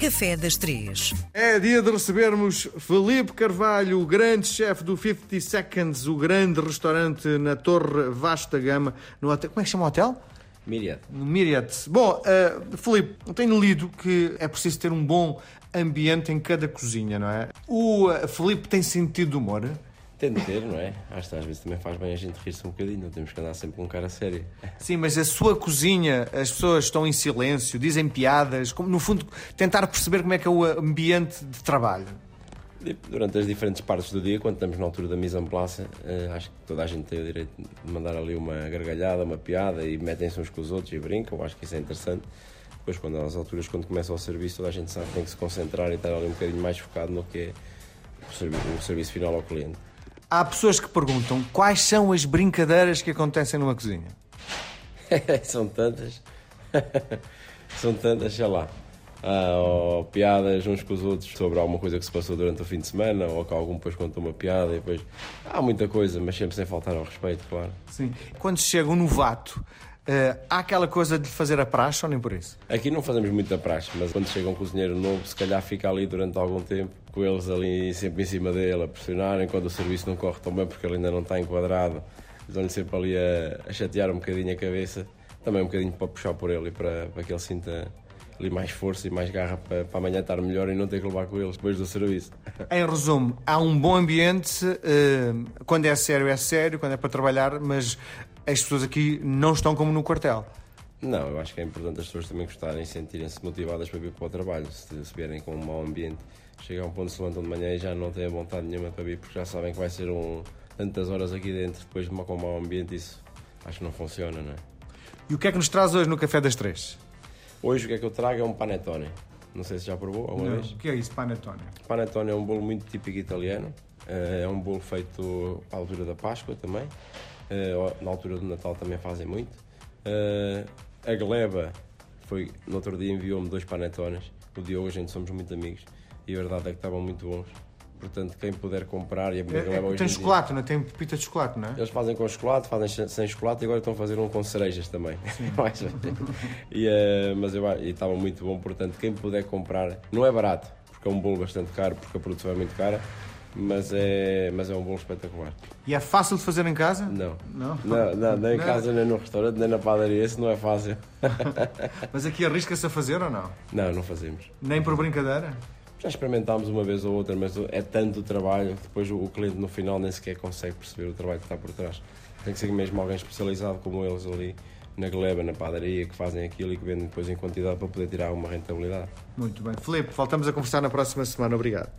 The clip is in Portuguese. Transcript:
Café das Três. É dia de recebermos Felipe Carvalho, o grande chefe do 50 Seconds, o grande restaurante na Torre Vasta Gama, no hotel. Como é que chama o hotel? Myriad. Myriad. Bom, uh, tenho lido que é preciso ter um bom ambiente em cada cozinha, não é? O uh, Felipe tem sentido de humor? Ter, não é? Acho que às vezes também faz bem a gente rir-se um bocadinho, não temos que andar sempre com um cara sério. Sim, mas a sua cozinha, as pessoas estão em silêncio, dizem piadas, como, no fundo, tentar perceber como é que é o ambiente de trabalho. Durante as diferentes partes do dia, quando estamos na altura da mise en place, uh, acho que toda a gente tem o direito de mandar ali uma gargalhada, uma piada e metem-se uns com os outros e brincam, acho que isso é interessante. Depois, quando às alturas, quando começa o serviço, toda a gente sabe que tem que se concentrar e estar ali um bocadinho mais focado no que é o serviço, o serviço final ao cliente. Há pessoas que perguntam quais são as brincadeiras que acontecem numa cozinha. são tantas. são tantas, sei lá. Ah, ou piadas uns com os outros sobre alguma coisa que se passou durante o fim de semana, ou que algum depois contou uma piada e depois. Há muita coisa, mas sempre sem faltar ao respeito, claro. Sim. Quando chega um novato, Uh, há aquela coisa de fazer a praxe ou nem por isso? Aqui não fazemos muita praxe, mas quando chega um cozinheiro novo, se calhar fica ali durante algum tempo, com eles ali sempre em cima dele, a pressionarem, quando o serviço não corre tão bem porque ele ainda não está enquadrado, estão-lhe sempre ali a, a, chatear um bocadinho a cabeça, também um bocadinho para puxar por ele e para, para que ele sinta ali mais força e mais garra para, para amanhã estar melhor e não ter que levar com eles depois do serviço. Em resumo, há um bom ambiente, uh, quando é sério é sério, quando é para trabalhar, mas as pessoas aqui não estão como no quartel. Não, eu acho que é importante as pessoas também gostarem e sentirem-se motivadas para vir para o trabalho. Se, se vierem com um mau ambiente, chegam a um ponto, se levantam de manhã e já não têm vontade nenhuma para vir, porque já sabem que vai ser um, tantas horas aqui dentro, depois com um mau ambiente, isso acho que não funciona, não é? E o que é que nos traz hoje no Café das Três? Hoje o que é que eu trago é um panetone. Não sei se já provou alguma não. vez. O que é isso, panetone? Panetone é um bolo muito típico italiano. Eh, é um bolo feito à altura da Páscoa também. Uh, na altura do Natal também fazem muito. Uh, a Gleba foi, no outro dia enviou-me dois panetones. O Diogo, a gente somos muito amigos e a verdade é que estavam muito bons. Portanto, quem puder comprar e a é, é, Tem chocolate, não é? Tem pepita de chocolate, não é? Eles fazem com chocolate, fazem sem chocolate e agora estão a fazer um com cerejas também. e, uh, mas eu, e estava muito bom, portanto, quem puder comprar, não é barato, porque é um bolo bastante caro, porque a produção é muito cara, mas é, mas é um bolo espetacular. E é fácil de fazer em casa? Não. Não? não, não nem em casa, nem no restaurante, nem na padaria, isso não é fácil. mas aqui arrisca-se a fazer ou não? Não, não fazemos. Nem por brincadeira? Já experimentámos uma vez ou outra, mas é tanto trabalho que depois o cliente no final nem sequer consegue perceber o trabalho que está por trás. Tem que ser mesmo alguém especializado como eles ali na gleba, na padaria, que fazem aquilo e que vendem depois em quantidade para poder tirar uma rentabilidade. Muito bem. Filipe, voltamos a conversar na próxima semana. Obrigado.